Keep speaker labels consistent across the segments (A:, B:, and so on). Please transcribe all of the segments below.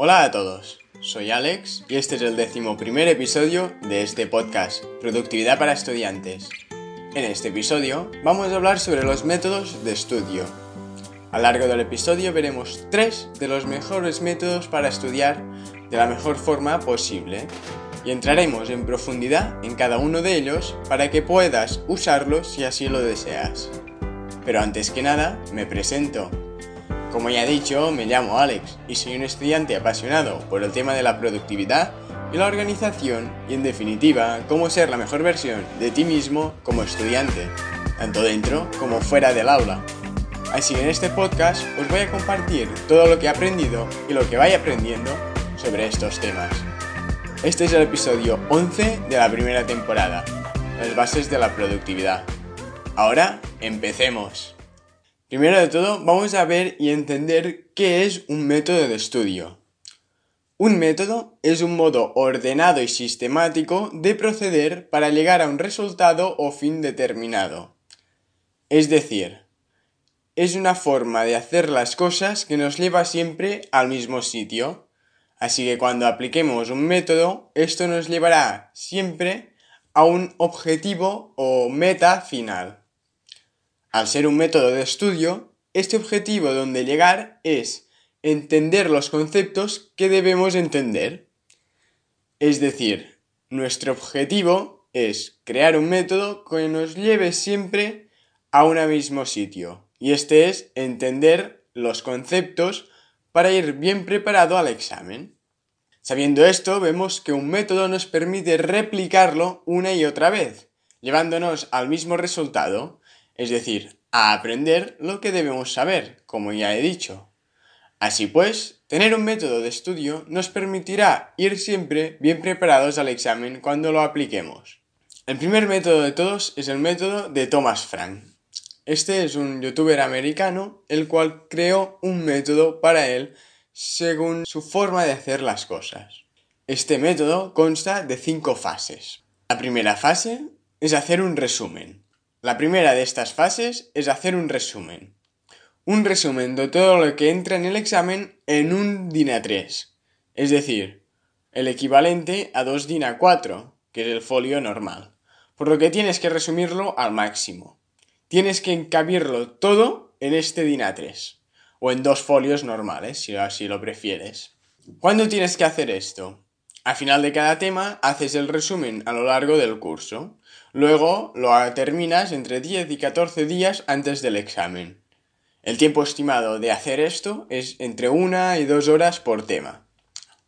A: Hola a todos, soy Alex y este es el décimo primer episodio de este podcast, Productividad para Estudiantes. En este episodio vamos a hablar sobre los métodos de estudio. A lo largo del episodio veremos tres de los mejores métodos para estudiar de la mejor forma posible y entraremos en profundidad en cada uno de ellos para que puedas usarlos si así lo deseas. Pero antes que nada, me presento. Como ya he dicho, me llamo Alex y soy un estudiante apasionado por el tema de la productividad y la organización y en definitiva cómo ser la mejor versión de ti mismo como estudiante, tanto dentro como fuera del aula. Así en este podcast os voy a compartir todo lo que he aprendido y lo que vaya aprendiendo sobre estos temas. Este es el episodio 11 de la primera temporada, las bases de la productividad. Ahora, empecemos. Primero de todo, vamos a ver y entender qué es un método de estudio. Un método es un modo ordenado y sistemático de proceder para llegar a un resultado o fin determinado. Es decir, es una forma de hacer las cosas que nos lleva siempre al mismo sitio. Así que cuando apliquemos un método, esto nos llevará siempre a un objetivo o meta final. Al ser un método de estudio, este objetivo donde llegar es entender los conceptos que debemos entender. Es decir, nuestro objetivo es crear un método que nos lleve siempre a un mismo sitio. Y este es entender los conceptos para ir bien preparado al examen. Sabiendo esto, vemos que un método nos permite replicarlo una y otra vez, llevándonos al mismo resultado, es decir, a aprender lo que debemos saber, como ya he dicho. Así pues, tener un método de estudio nos permitirá ir siempre bien preparados al examen cuando lo apliquemos. El primer método de todos es el método de Thomas Frank. Este es un youtuber americano el cual creó un método para él según su forma de hacer las cosas. Este método consta de cinco fases. La primera fase es hacer un resumen. La primera de estas fases es hacer un resumen. Un resumen de todo lo que entra en el examen en un DIN A3, es decir, el equivalente a dos DIN A4, que es el folio normal, por lo que tienes que resumirlo al máximo. Tienes que encabirlo todo en este DIN A3, o en dos folios normales, si así lo prefieres. ¿Cuándo tienes que hacer esto? Al final de cada tema haces el resumen a lo largo del curso. Luego lo terminas entre 10 y 14 días antes del examen. El tiempo estimado de hacer esto es entre una y dos horas por tema.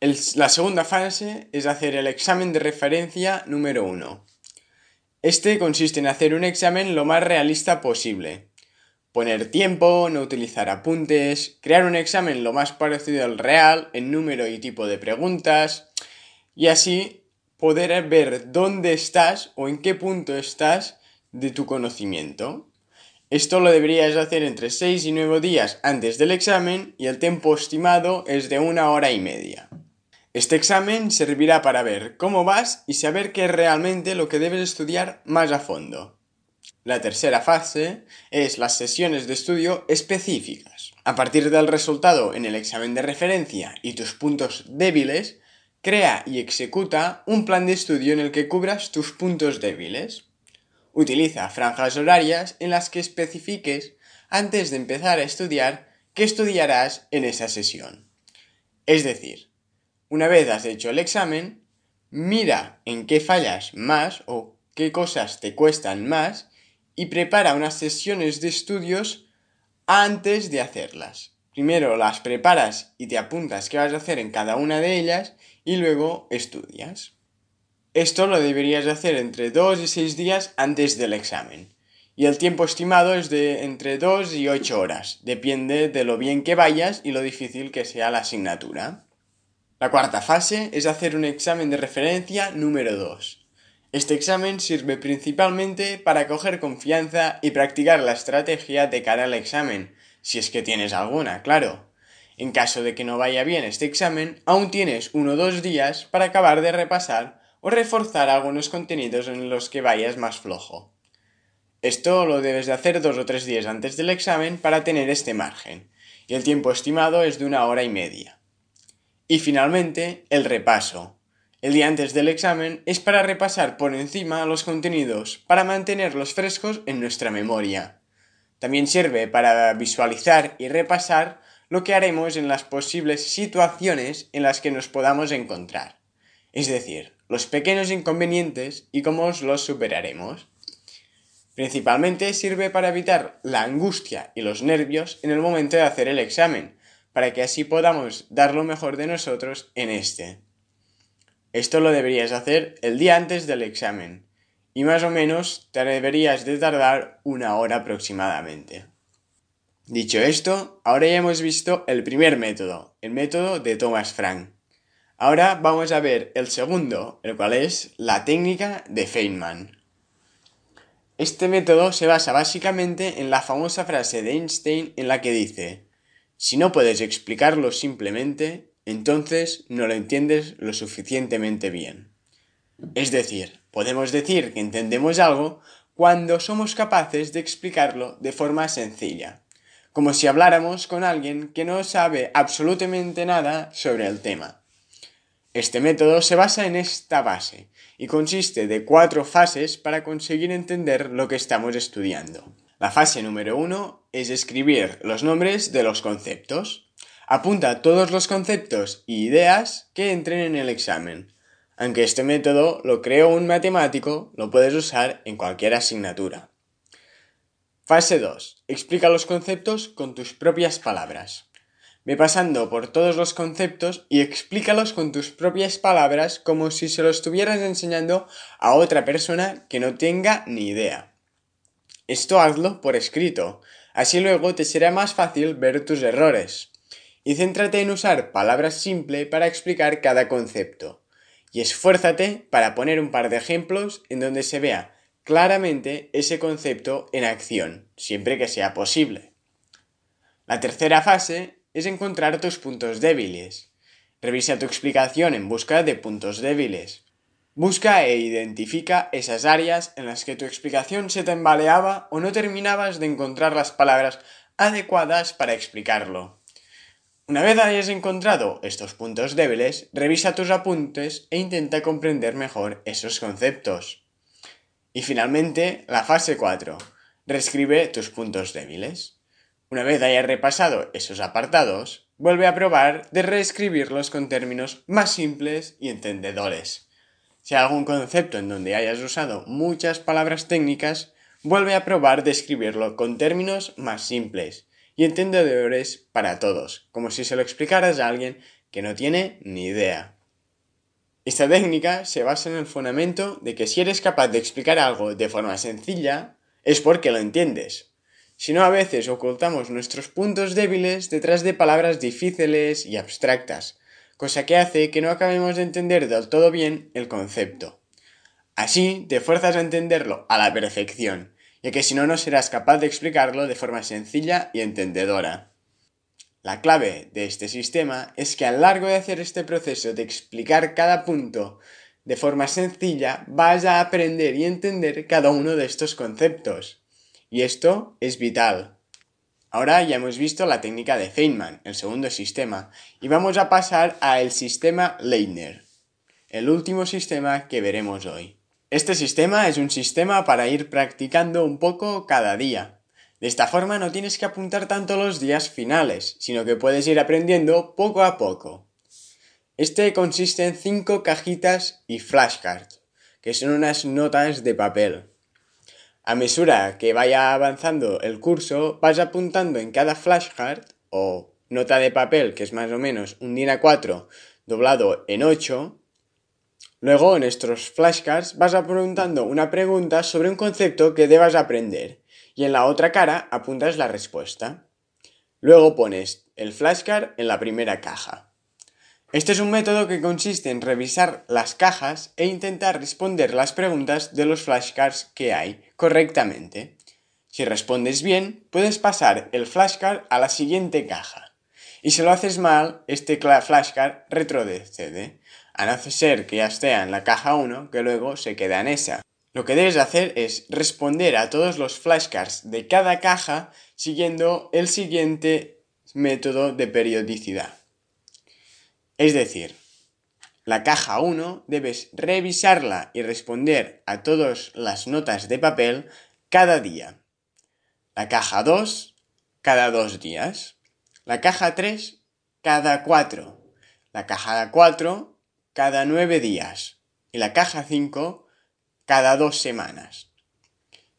A: la segunda fase es hacer el examen de referencia número 1. Este consiste en hacer un examen lo más realista posible. Poner tiempo, no utilizar apuntes, crear un examen lo más parecido al real en número y tipo de preguntas, y así poder ver dónde estás o en qué punto estás de tu conocimiento. Esto lo deberías hacer entre 6 y 9 días antes del examen y el tiempo estimado es de una hora y media. Este examen servirá para ver cómo vas y saber qué es realmente lo que debes estudiar más a fondo. La tercera fase es las sesiones de estudio específicas. A partir del resultado en el examen de referencia y tus puntos débiles, Crea y ejecuta un plan de estudio en el que cubras tus puntos débiles. Utiliza franjas horarias en las que especifiques antes de empezar a estudiar qué estudiarás en esa sesión. Es decir, una vez has hecho el examen, mira en qué fallas más o qué cosas te cuestan más y prepara unas sesiones de estudios antes de hacerlas. Primero las preparas y te apuntas qué vas a hacer en cada una de ellas y luego estudias. Esto lo deberías hacer entre 2 y 6 días antes del examen. Y el tiempo estimado es de entre 2 y 8 horas. Depende de lo bien que vayas y lo difícil que sea la asignatura. La cuarta fase es hacer un examen de referencia número 2. Este examen sirve principalmente para coger confianza y practicar la estrategia de cara al examen, si es que tienes alguna, claro. En caso de que no vaya bien este examen, aún tienes uno o dos días para acabar de repasar o reforzar algunos contenidos en los que vayas más flojo. Esto lo debes de hacer dos o tres días antes del examen para tener este margen, y el tiempo estimado es de una hora y media. Y finalmente, el repaso. El día antes del examen es para repasar por encima los contenidos, para mantenerlos frescos en nuestra memoria. También sirve para visualizar y repasar lo que haremos en las posibles situaciones en las que nos podamos encontrar. Es decir, los pequeños inconvenientes y cómo los superaremos. Principalmente sirve para evitar la angustia y los nervios en el momento de hacer el examen, para que así podamos dar lo mejor de nosotros en este. Esto lo deberías hacer el día antes del examen, y más o menos te deberías de tardar una hora aproximadamente. Dicho esto, ahora ya hemos visto el primer método, el método de Thomas Frank. Ahora vamos a ver el segundo, el cual es la técnica de Feynman. Este método se basa básicamente en la famosa frase de Einstein en la que dice, si no puedes explicarlo simplemente, entonces no lo entiendes lo suficientemente bien. Es decir, podemos decir que entendemos algo cuando somos capaces de explicarlo de forma sencilla, como si habláramos con alguien que no sabe absolutamente nada sobre el tema. Este método se basa en esta base y consiste de cuatro fases para conseguir entender lo que estamos estudiando. La fase número uno es escribir los nombres de los conceptos. Apunta todos los conceptos y ideas que entren en el examen. Aunque este método lo creó un matemático, lo puedes usar en cualquier asignatura. Fase 2. Explica los conceptos con tus propias palabras. Ve pasando por todos los conceptos y explícalos con tus propias palabras como si se lo estuvieras enseñando a otra persona que no tenga ni idea. Esto hazlo por escrito, así luego te será más fácil ver tus errores. Y céntrate en usar palabras simples para explicar cada concepto. Y esfuérzate para poner un par de ejemplos en donde se vea claramente ese concepto en acción, siempre que sea posible. La tercera fase es encontrar tus puntos débiles. Revisa tu explicación en busca de puntos débiles. Busca e identifica esas áreas en las que tu explicación se tambaleaba o no terminabas de encontrar las palabras adecuadas para explicarlo. Una vez hayas encontrado estos puntos débiles, revisa tus apuntes e intenta comprender mejor esos conceptos. Y finalmente, la fase 4. Reescribe tus puntos débiles. Una vez hayas repasado esos apartados, vuelve a probar de reescribirlos con términos más simples y entendedores. Si hay algún concepto en donde hayas usado muchas palabras técnicas, vuelve a probar de escribirlo con términos más simples y entendedores para todos, como si se lo explicaras a alguien que no tiene ni idea. Esta técnica se basa en el fundamento de que si eres capaz de explicar algo de forma sencilla, es porque lo entiendes, sino a veces ocultamos nuestros puntos débiles detrás de palabras difíciles y abstractas, cosa que hace que no acabemos de entender del todo bien el concepto. Así te fuerzas a entenderlo a la perfección, ya que si no no serás capaz de explicarlo de forma sencilla y entendedora. La clave de este sistema es que a lo largo de hacer este proceso de explicar cada punto de forma sencilla vas a aprender y entender cada uno de estos conceptos. Y esto es vital. Ahora ya hemos visto la técnica de Feynman, el segundo sistema, y vamos a pasar al sistema Leitner, el último sistema que veremos hoy. Este sistema es un sistema para ir practicando un poco cada día. De esta forma no tienes que apuntar tanto los días finales, sino que puedes ir aprendiendo poco a poco. Este consiste en cinco cajitas y flashcards, que son unas notas de papel. A mesura que vaya avanzando el curso, vas apuntando en cada flashcard o nota de papel, que es más o menos un DIN A4 doblado en 8. Luego, en estos flashcards, vas apuntando una pregunta sobre un concepto que debas aprender y en la otra cara apuntas la respuesta. Luego pones el flashcard en la primera caja. Este es un método que consiste en revisar las cajas e intentar responder las preguntas de los flashcards que hay correctamente. Si respondes bien, puedes pasar el flashcard a la siguiente caja. Y si lo haces mal, este flashcard retrocede, a no ser que ya esté en la caja 1, que luego se queda en esa. Lo que debes hacer es responder a todos los flashcards de cada caja siguiendo el siguiente método de periodicidad. Es decir, la caja 1 debes revisarla y responder a todas las notas de papel cada día. La caja 2 cada dos días. La caja 3 cada cuatro. La caja 4 cada nueve días. Y la caja 5 cada dos semanas.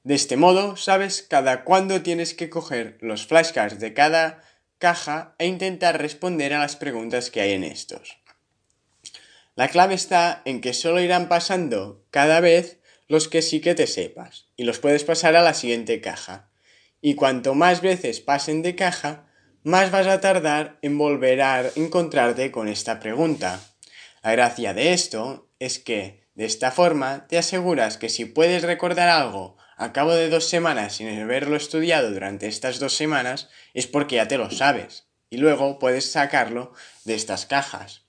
A: De este modo, sabes cada cuándo tienes que coger los flashcards de cada caja e intentar responder a las preguntas que hay en estos. La clave está en que solo irán pasando cada vez los que sí que te sepas y los puedes pasar a la siguiente caja. Y cuanto más veces pasen de caja, más vas a tardar en volver a encontrarte con esta pregunta. La gracia de esto es que de esta forma te aseguras que si puedes recordar algo a cabo de dos semanas sin haberlo estudiado durante estas dos semanas, es porque ya te lo sabes. Y luego puedes sacarlo de estas cajas.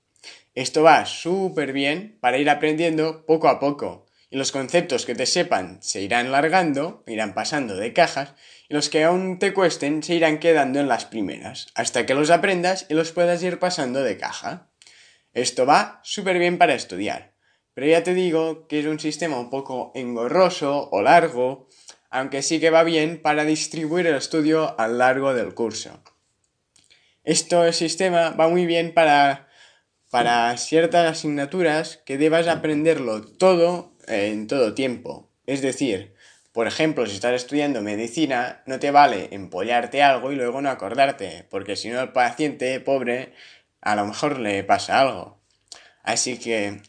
A: Esto va súper bien para ir aprendiendo poco a poco. Y los conceptos que te sepan se irán largando, irán pasando de cajas, y los que aún te cuesten se irán quedando en las primeras, hasta que los aprendas y los puedas ir pasando de caja. Esto va súper bien para estudiar. Pero ya te digo que es un sistema un poco engorroso o largo, aunque sí que va bien para distribuir el estudio a lo largo del curso. Este sistema va muy bien para, para ciertas asignaturas que debas aprenderlo todo en todo tiempo. Es decir, por ejemplo, si estás estudiando medicina, no te vale empollarte algo y luego no acordarte, porque si no el paciente pobre a lo mejor le pasa algo. Así que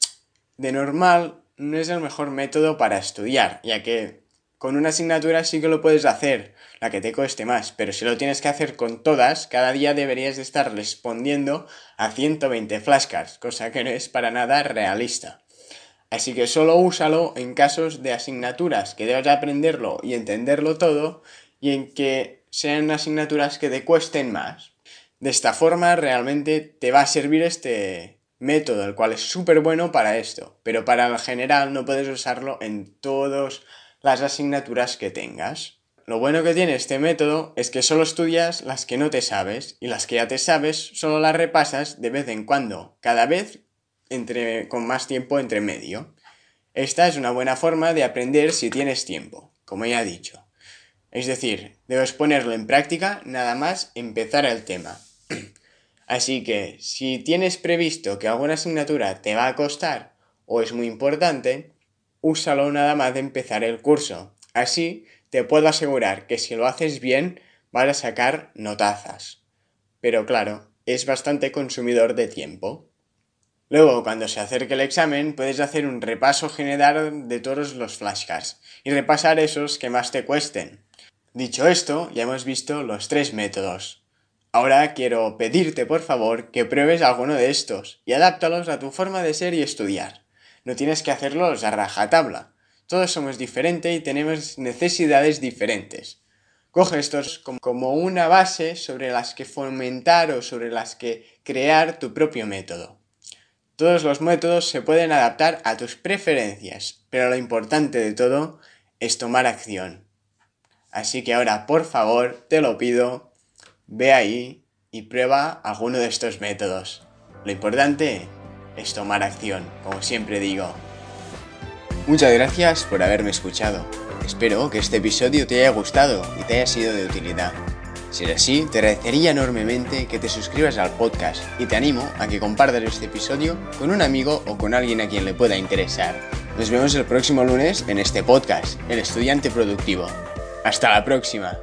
A: de normal no es el mejor método para estudiar, ya que con una asignatura sí que lo puedes hacer, la que te cueste más, pero si lo tienes que hacer con todas, cada día deberías de estar respondiendo a 120 flashcards, cosa que no es para nada realista. Así que solo úsalo en casos de asignaturas que debas aprenderlo y entenderlo todo y en que sean asignaturas que te cuesten más. De esta forma realmente te va a servir este, método, el cual es súper bueno para esto, pero para el general no puedes usarlo en todas las asignaturas que tengas. Lo bueno que tiene este método es que solo estudias las que no te sabes y las que ya te sabes solo las repasas de vez en cuando, cada vez entre, con más tiempo entre medio. Esta es una buena forma de aprender si tienes tiempo, como ya he dicho. Es decir, debes ponerlo en práctica nada más empezar el tema. Así que si tienes previsto que alguna asignatura te va a costar o es muy importante, úsalo nada más de empezar el curso. Así te puedo asegurar que si lo haces bien vas a sacar notazas. Pero claro, es bastante consumidor de tiempo. Luego, cuando se acerque el examen, puedes hacer un repaso general de todos los flashcards y repasar esos que más te cuesten. Dicho esto, ya hemos visto los tres métodos. Ahora quiero pedirte por favor que pruebes alguno de estos y adáptalos a tu forma de ser y estudiar. No tienes que hacerlos a rajatabla. Todos somos diferentes y tenemos necesidades diferentes. Coge estos como una base sobre las que fomentar o sobre las que crear tu propio método. Todos los métodos se pueden adaptar a tus preferencias, pero lo importante de todo es tomar acción. Así que ahora, por favor, te lo pido, Ve ahí y prueba alguno de estos métodos. Lo importante es tomar acción, como siempre digo. Muchas gracias por haberme escuchado. Espero que este episodio te haya gustado y te haya sido de utilidad. Si es así, te agradecería enormemente que te suscribas al podcast y te animo a que compartas este episodio con un amigo o con alguien a quien le pueda interesar. Nos vemos el próximo lunes en este podcast, El Estudiante Productivo. Hasta la próxima.